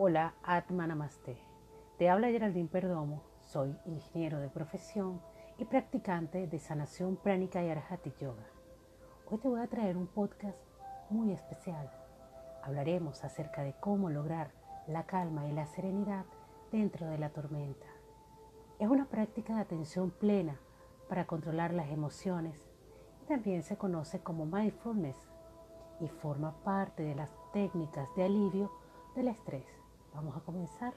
Hola, Atma Namaste. Te habla Geraldine Perdomo, soy ingeniero de profesión y practicante de sanación pránica y arhati yoga. Hoy te voy a traer un podcast muy especial. Hablaremos acerca de cómo lograr la calma y la serenidad dentro de la tormenta. Es una práctica de atención plena para controlar las emociones y también se conoce como mindfulness y forma parte de las técnicas de alivio del estrés. Vamos a comenzar.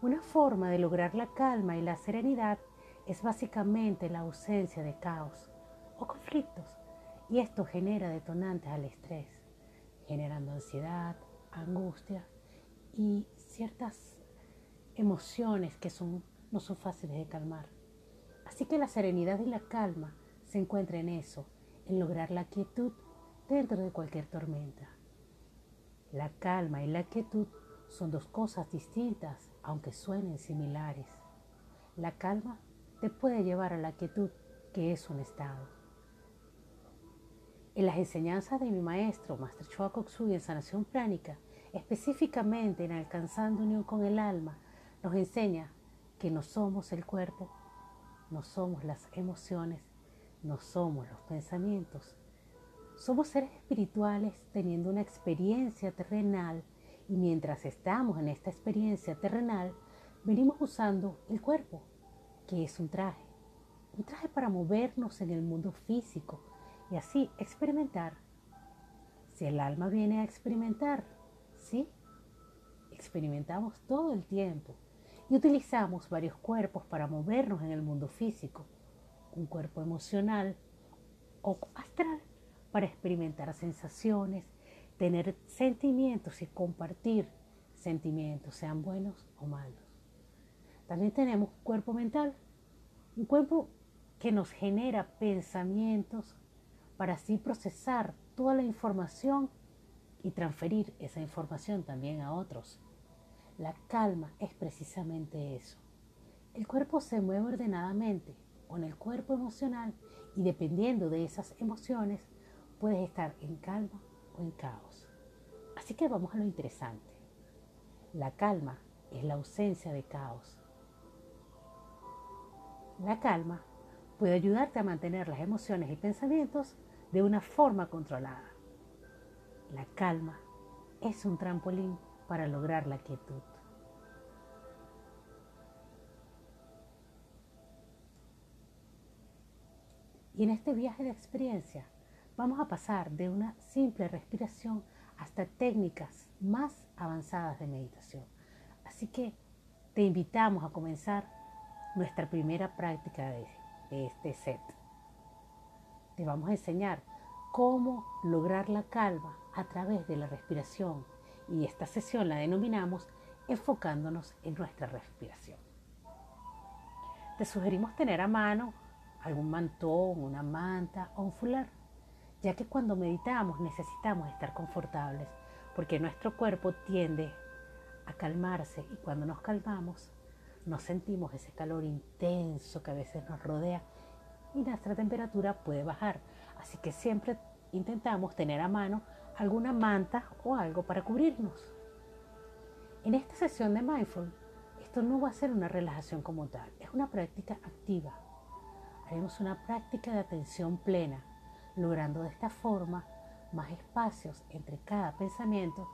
Una forma de lograr la calma y la serenidad es básicamente la ausencia de caos o conflictos y esto genera detonantes al estrés, generando ansiedad, angustia y ciertas emociones que son, no son fáciles de calmar. Así que la serenidad y la calma se encuentran en eso, en lograr la quietud dentro de cualquier tormenta. La calma y la quietud son dos cosas distintas, aunque suenen similares. La calma te puede llevar a la quietud, que es un estado. En las enseñanzas de mi maestro, Master Choa Koksui en sanación pránica, específicamente en alcanzando unión con el alma, nos enseña que no somos el cuerpo, no somos las emociones, no somos los pensamientos, somos seres espirituales teniendo una experiencia terrenal y mientras estamos en esta experiencia terrenal, venimos usando el cuerpo, que es un traje. Un traje para movernos en el mundo físico y así experimentar. Si el alma viene a experimentar, ¿sí? Experimentamos todo el tiempo y utilizamos varios cuerpos para movernos en el mundo físico. Un cuerpo emocional o astral para experimentar sensaciones, tener sentimientos y compartir sentimientos, sean buenos o malos. También tenemos cuerpo mental, un cuerpo que nos genera pensamientos para así procesar toda la información y transferir esa información también a otros. La calma es precisamente eso. El cuerpo se mueve ordenadamente con el cuerpo emocional y dependiendo de esas emociones puedes estar en calma o en caos. Así que vamos a lo interesante. La calma es la ausencia de caos. La calma puede ayudarte a mantener las emociones y pensamientos de una forma controlada. La calma es un trampolín para lograr la quietud. Y en este viaje de experiencia vamos a pasar de una simple respiración hasta técnicas más avanzadas de meditación. Así que te invitamos a comenzar nuestra primera práctica de, este set. Te vamos a enseñar cómo lograr la calma a través de la respiración y esta sesión la denominamos enfocándonos en nuestra respiración. Te sugerimos tener a mano algún mantón, una manta o un fular ya que cuando meditamos necesitamos estar confortables, porque nuestro cuerpo tiende a calmarse y cuando nos calmamos nos sentimos ese calor intenso que a veces nos rodea y nuestra temperatura puede bajar. Así que siempre intentamos tener a mano alguna manta o algo para cubrirnos. En esta sesión de mindful, esto no va a ser una relajación como tal, es una práctica activa. Haremos una práctica de atención plena logrando de esta forma más espacios entre cada pensamiento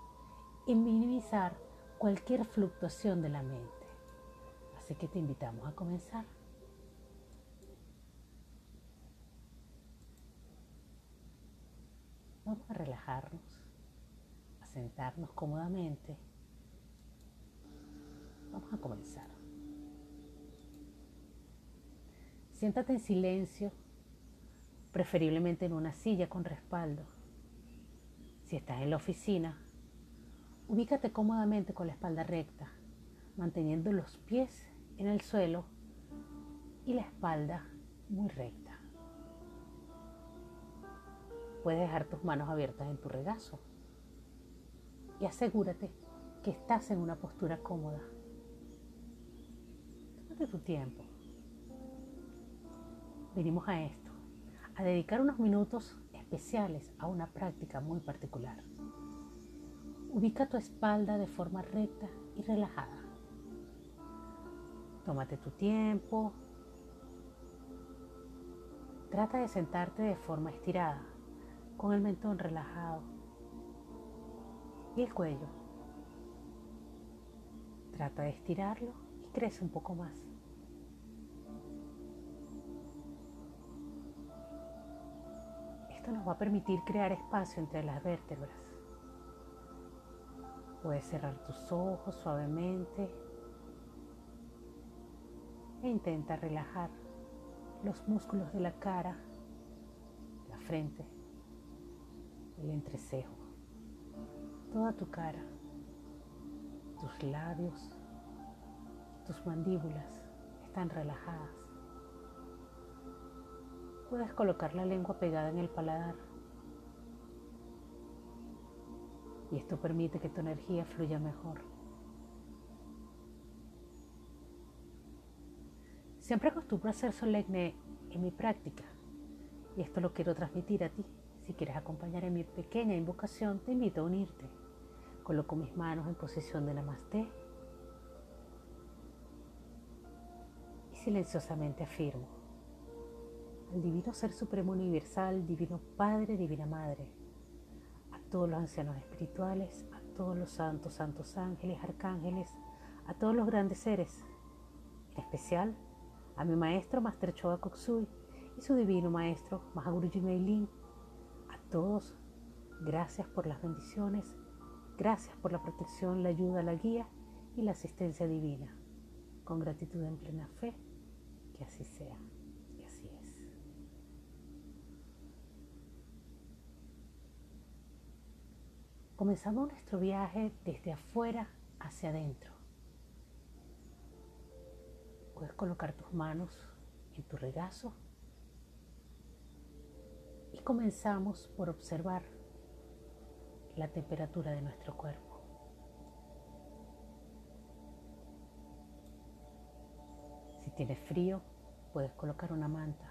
y minimizar cualquier fluctuación de la mente. Así que te invitamos a comenzar. Vamos a relajarnos, a sentarnos cómodamente. Vamos a comenzar. Siéntate en silencio preferiblemente en una silla con respaldo. Si estás en la oficina, ubícate cómodamente con la espalda recta, manteniendo los pies en el suelo y la espalda muy recta. Puedes dejar tus manos abiertas en tu regazo y asegúrate que estás en una postura cómoda. Tómate tu tiempo. Venimos a esto a dedicar unos minutos especiales a una práctica muy particular. Ubica tu espalda de forma recta y relajada. Tómate tu tiempo. Trata de sentarte de forma estirada, con el mentón relajado y el cuello. Trata de estirarlo y crece un poco más. Esto nos va a permitir crear espacio entre las vértebras. Puedes cerrar tus ojos suavemente e intenta relajar los músculos de la cara, la frente, el entrecejo, toda tu cara, tus labios, tus mandíbulas están relajadas. Puedes colocar la lengua pegada en el paladar. Y esto permite que tu energía fluya mejor. Siempre acostumbro a ser solemne en mi práctica y esto lo quiero transmitir a ti. Si quieres acompañar en mi pequeña invocación, te invito a unirte. Coloco mis manos en posición de Namaste y silenciosamente afirmo Divino Ser Supremo Universal, Divino Padre, Divina Madre, a todos los ancianos espirituales, a todos los santos, santos ángeles, arcángeles, a todos los grandes seres, en especial a mi maestro Master Choa Koksui y su divino maestro Mahaguruji Meilin, a todos, gracias por las bendiciones, gracias por la protección, la ayuda, la guía y la asistencia divina. Con gratitud en plena fe, que así sea. Comenzamos nuestro viaje desde afuera hacia adentro. Puedes colocar tus manos en tu regazo y comenzamos por observar la temperatura de nuestro cuerpo. Si tienes frío, puedes colocar una manta.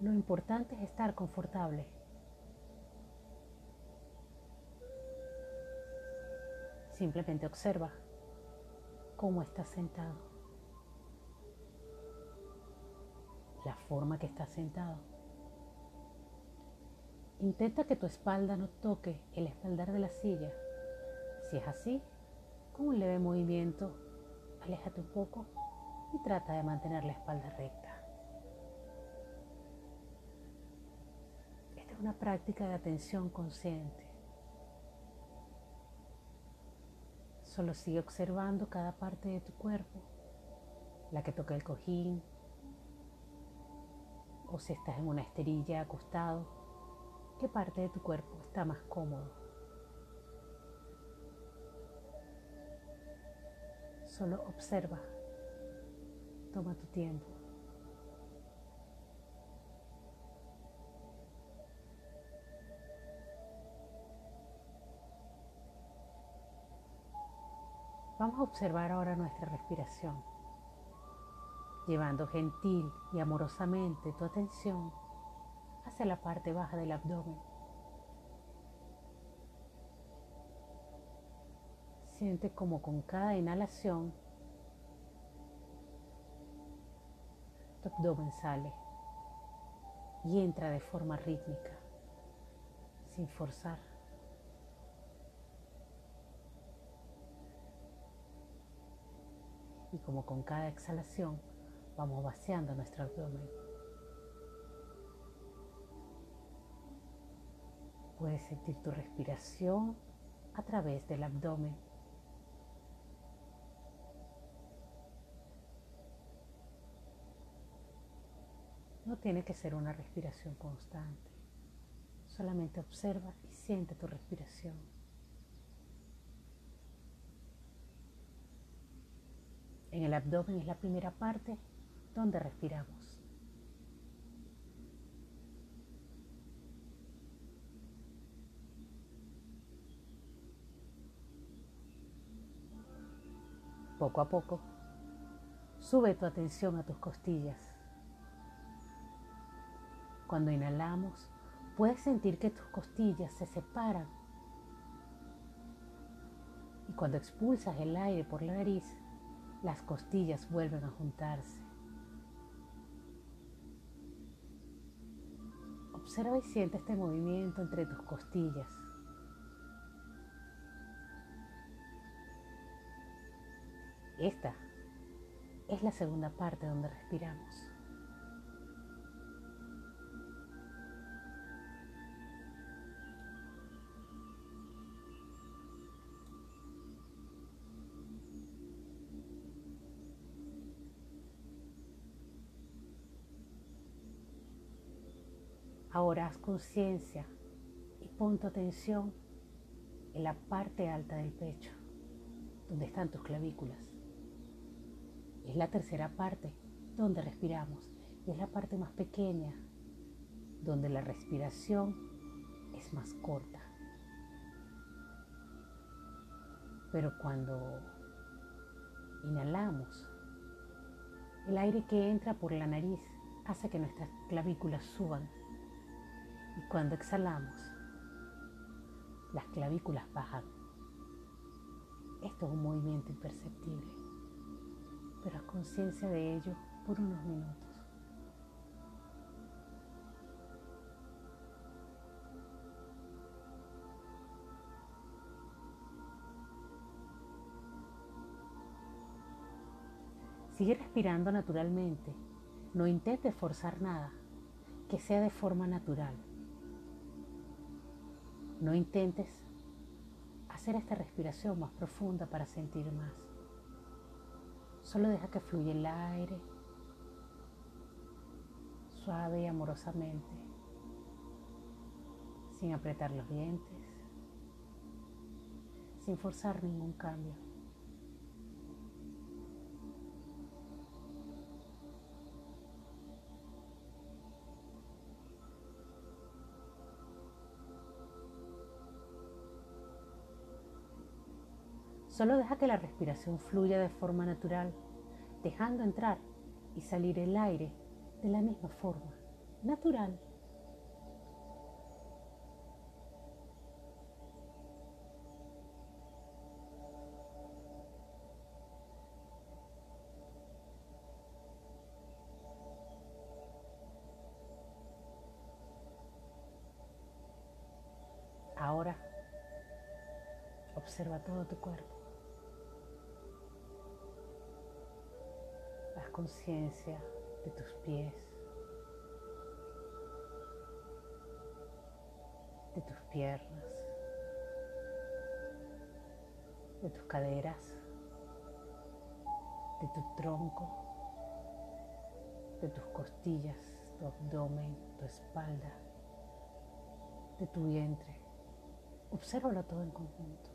Lo importante es estar confortable Simplemente observa cómo estás sentado, la forma que estás sentado. Intenta que tu espalda no toque el espaldar de la silla. Si es así, con un leve movimiento, aléjate un poco y trata de mantener la espalda recta. Esta es una práctica de atención consciente. Solo sigue observando cada parte de tu cuerpo, la que toca el cojín, o si estás en una esterilla acostado, qué parte de tu cuerpo está más cómodo. Solo observa, toma tu tiempo. Observar ahora nuestra respiración, llevando gentil y amorosamente tu atención hacia la parte baja del abdomen. Siente como con cada inhalación tu abdomen sale y entra de forma rítmica, sin forzar. Y como con cada exhalación vamos vaciando nuestro abdomen. Puedes sentir tu respiración a través del abdomen. No tiene que ser una respiración constante. Solamente observa y siente tu respiración. En el abdomen es la primera parte donde respiramos. Poco a poco, sube tu atención a tus costillas. Cuando inhalamos, puedes sentir que tus costillas se separan. Y cuando expulsas el aire por la nariz, las costillas vuelven a juntarse. Observa y siente este movimiento entre tus costillas. Esta es la segunda parte donde respiramos. Ahora haz conciencia y pon tu atención en la parte alta del pecho, donde están tus clavículas. Es la tercera parte donde respiramos y es la parte más pequeña, donde la respiración es más corta. Pero cuando inhalamos, el aire que entra por la nariz hace que nuestras clavículas suban y cuando exhalamos, las clavículas bajan. Esto es un movimiento imperceptible, pero haz conciencia de ello por unos minutos. Sigue respirando naturalmente. No intentes forzar nada, que sea de forma natural. No intentes hacer esta respiración más profunda para sentir más. Solo deja que fluya el aire suave y amorosamente, sin apretar los dientes, sin forzar ningún cambio. Solo deja que la respiración fluya de forma natural, dejando entrar y salir el aire de la misma forma, natural. Ahora observa todo tu cuerpo. Conciencia de tus pies, de tus piernas, de tus caderas, de tu tronco, de tus costillas, tu abdomen, tu espalda, de tu vientre. Obsérvalo todo en conjunto.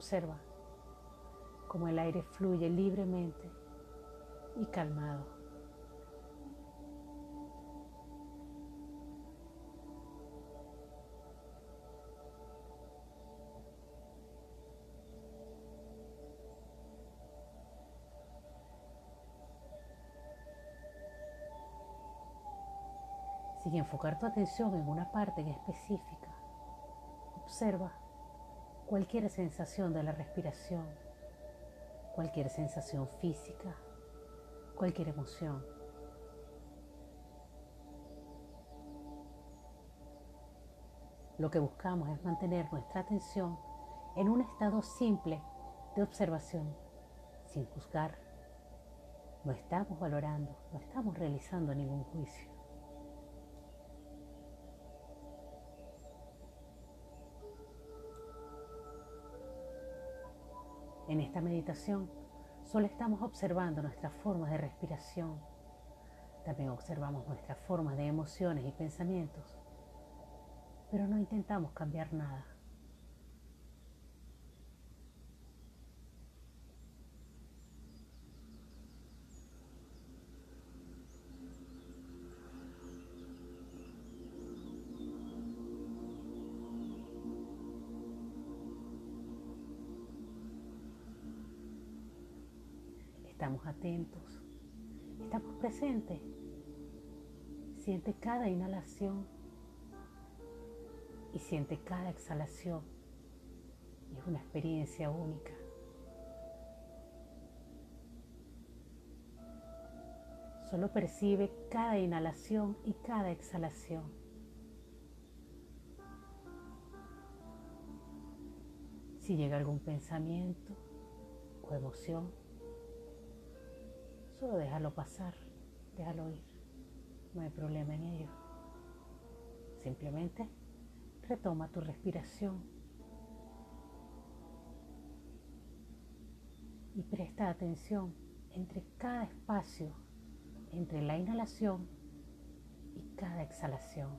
Observa cómo el aire fluye libremente y calmado. Sin enfocar tu atención en una parte en específica, observa cualquier sensación de la respiración, cualquier sensación física, cualquier emoción. Lo que buscamos es mantener nuestra atención en un estado simple de observación, sin juzgar. No estamos valorando, no estamos realizando ningún juicio. En esta meditación solo estamos observando nuestras formas de respiración. También observamos nuestras formas de emociones y pensamientos, pero no intentamos cambiar nada. Estamos atentos. Estamos presentes. Siente cada inhalación y siente cada exhalación. Es una experiencia única. Solo percibe cada inhalación y cada exhalación. Si llega algún pensamiento o emoción, solo déjalo pasar, déjalo ir. No hay problema en ello. Simplemente retoma tu respiración y presta atención entre cada espacio entre la inhalación y cada exhalación.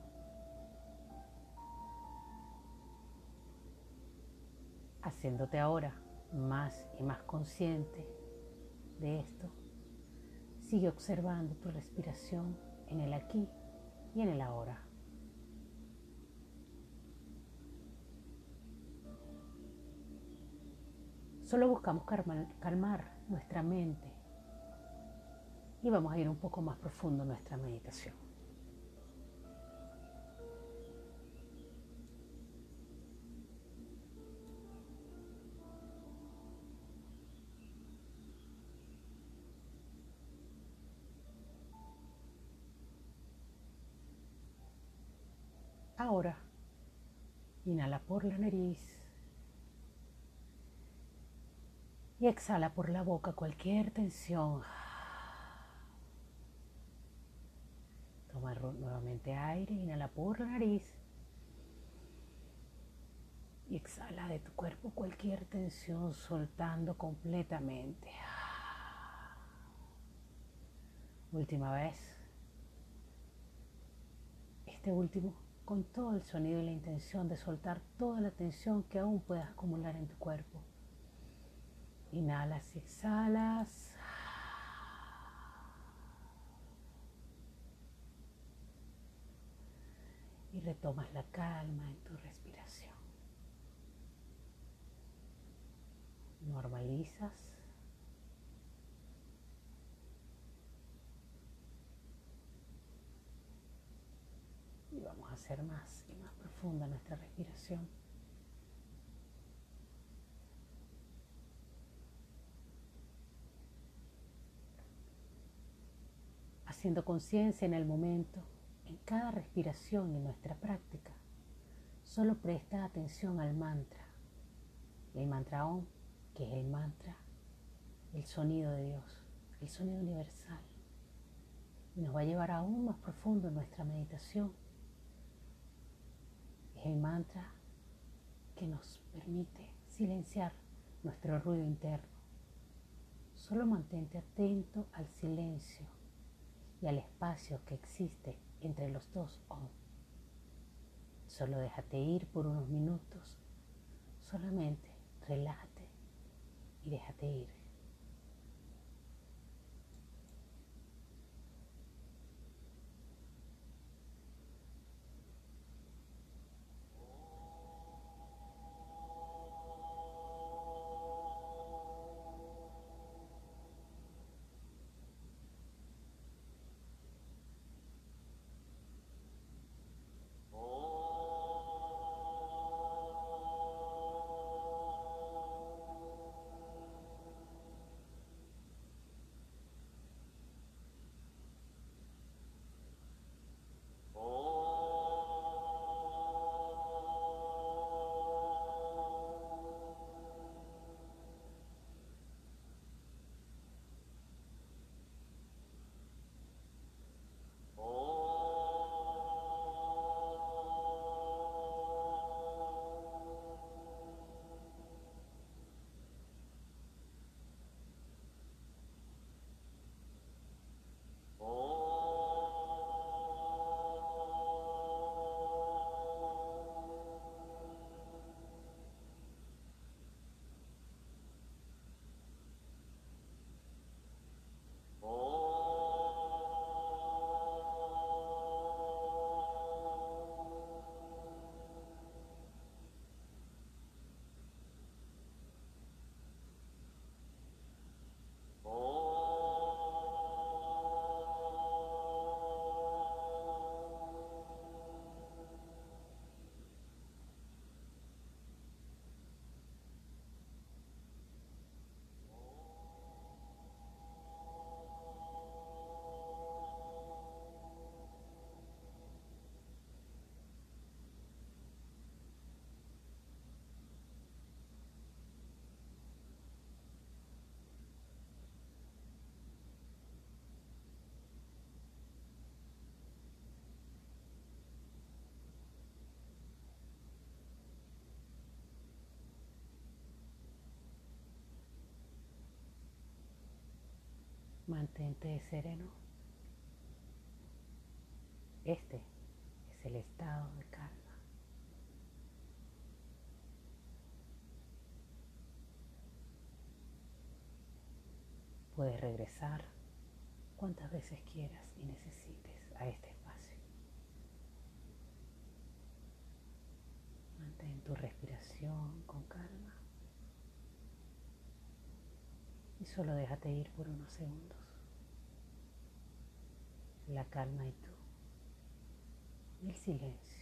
Haciéndote ahora más y más consciente de esto, sigue observando tu respiración en el aquí y en el ahora. Solo buscamos calmar, nuestra mente y vamos a ir un poco más profundo en nuestra meditación. Ahora, inhala por la nariz y exhala por la boca cualquier tensión. Toma nuevamente aire, inhala por la nariz y exhala de tu cuerpo cualquier tensión soltando completamente. Última vez. Este último con todo el sonido y la intención de soltar toda la tensión que aún puedas acumular en tu cuerpo. Inhalas y exhalas. y retomas la calma en tu respiración. Normalizas. Y vamos a hacer más y más profunda nuestra respiración. Haciendo conciencia en el momento en cada respiración en nuestra práctica, solo presta atención al mantra, el mantra OM, que es el mantra, el sonido de Dios, el sonido universal. Y nos va a llevar aún más profundo en nuestra meditación. El mantra que nos permite silenciar nuestro ruido interno. Solo mantente atento al silencio y al espacio que existe entre los dos oh. Solo déjate ir por unos minutos. Solamente relájate y déjate ir. Mantente sereno. Este es el estado de calma. Puedes regresar cuantas veces quieras y necesites a este espacio. Mantén tu respiración con calma y solo déjate ir por unos segundos. La calma y tú el silencio.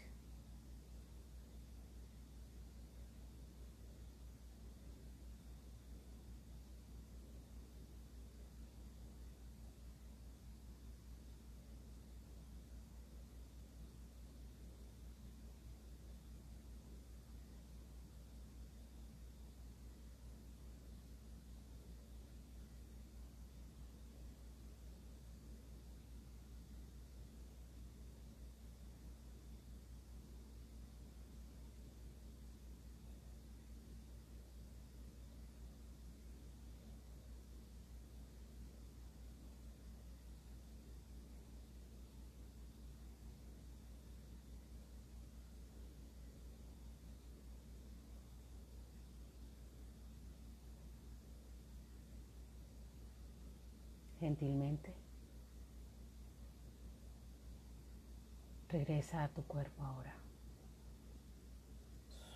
Gentilmente. Regresa a tu cuerpo ahora.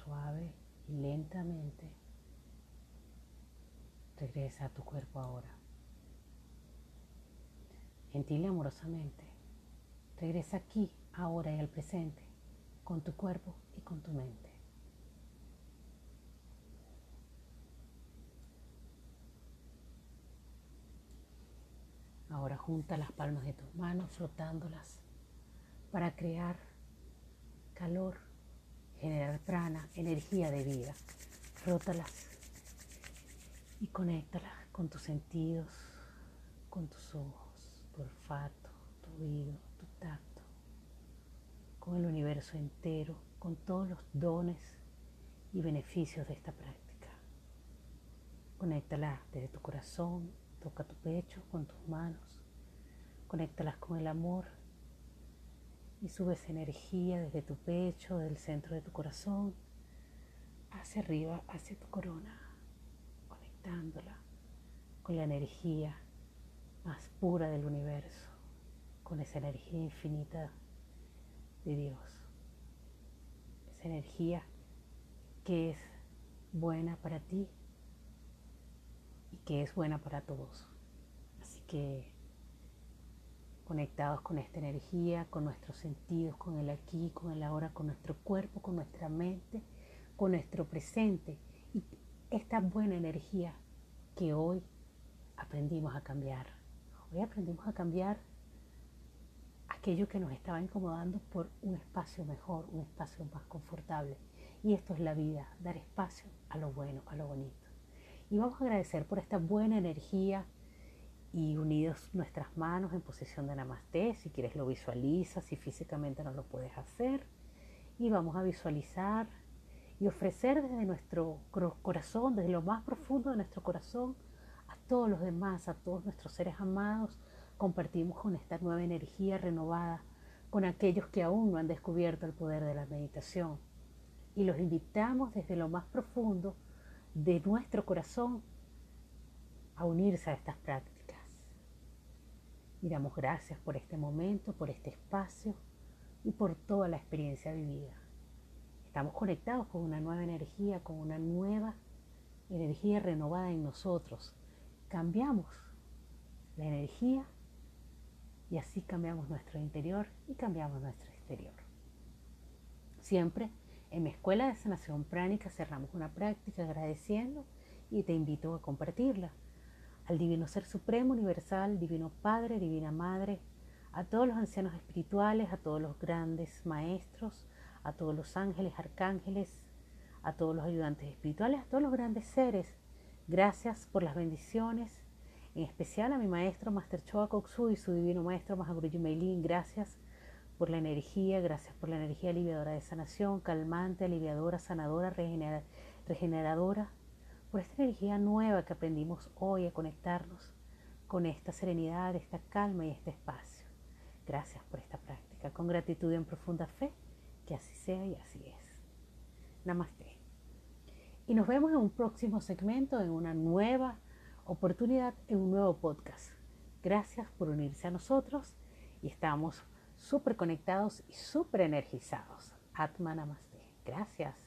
Suave y lentamente. Regresa a tu cuerpo ahora. Gentil y amorosamente. Regresa aquí, ahora y al presente, con tu cuerpo y con tu mente. Ahora junta las palmas de tus manos frotándolas para crear calor, generar prana, energía de vida. Frótalas y conéctalas con tus sentidos, con tus ojos, tu olfato, tu oído, tu tacto, con el universo entero, con todos los dones y beneficios de esta práctica. Conéctalas desde tu corazón, Toca tu pecho con tus manos, conéctalas con el amor y subes energía desde tu pecho, del centro de tu corazón, hacia arriba, hacia tu corona, conectándola con la energía más pura del universo, con esa energía infinita de Dios. Esa energía que es buena para ti que es buena para todos. Así que conectados con esta energía, con nuestros sentidos, con el aquí, con el ahora, con nuestro cuerpo, con nuestra mente, con nuestro presente y esta buena energía que hoy aprendimos a cambiar. Hoy aprendimos a cambiar aquello que nos estaba incomodando por un espacio mejor, un espacio más confortable. Y esto es la vida, dar espacio a lo bueno, a lo bonito. Y vamos a agradecer por esta buena energía y unidos nuestras manos en posición de namaste. Si quieres lo visualizas, si físicamente no lo puedes hacer. Y vamos a visualizar y ofrecer desde nuestro corazón, desde lo más profundo de nuestro corazón, a todos los demás, a todos nuestros seres amados, compartimos con esta nueva energía renovada, con aquellos que aún no han descubierto el poder de la meditación. Y los invitamos desde lo más profundo de nuestro corazón a unirse a estas prácticas. Y damos gracias por este momento, por este espacio y por toda la experiencia vivida. Estamos conectados con una nueva energía, con una nueva energía renovada en nosotros. Cambiamos la energía y así cambiamos nuestro interior y cambiamos nuestro exterior. Siempre en mi escuela de sanación pránica cerramos una práctica agradeciendo y te invito a compartirla. Al Divino Ser Supremo, Universal, Divino Padre, Divina Madre, a todos los ancianos espirituales, a todos los grandes maestros, a todos los ángeles, arcángeles, a todos los ayudantes espirituales, a todos los grandes seres. Gracias por las bendiciones, en especial a mi maestro Master Choa Koksu y su divino maestro Mahaguruji Meilin. Gracias por la energía, gracias por la energía aliviadora de sanación, calmante, aliviadora, sanadora, regeneradora, por esta energía nueva que aprendimos hoy a conectarnos con esta serenidad, esta calma y este espacio. Gracias por esta práctica. Con gratitud y en profunda fe, que así sea y así es. Namaste. Y nos vemos en un próximo segmento, en una nueva oportunidad, en un nuevo podcast. Gracias por unirse a nosotros y estamos súper conectados y súper energizados. Atma Namaste. Gracias.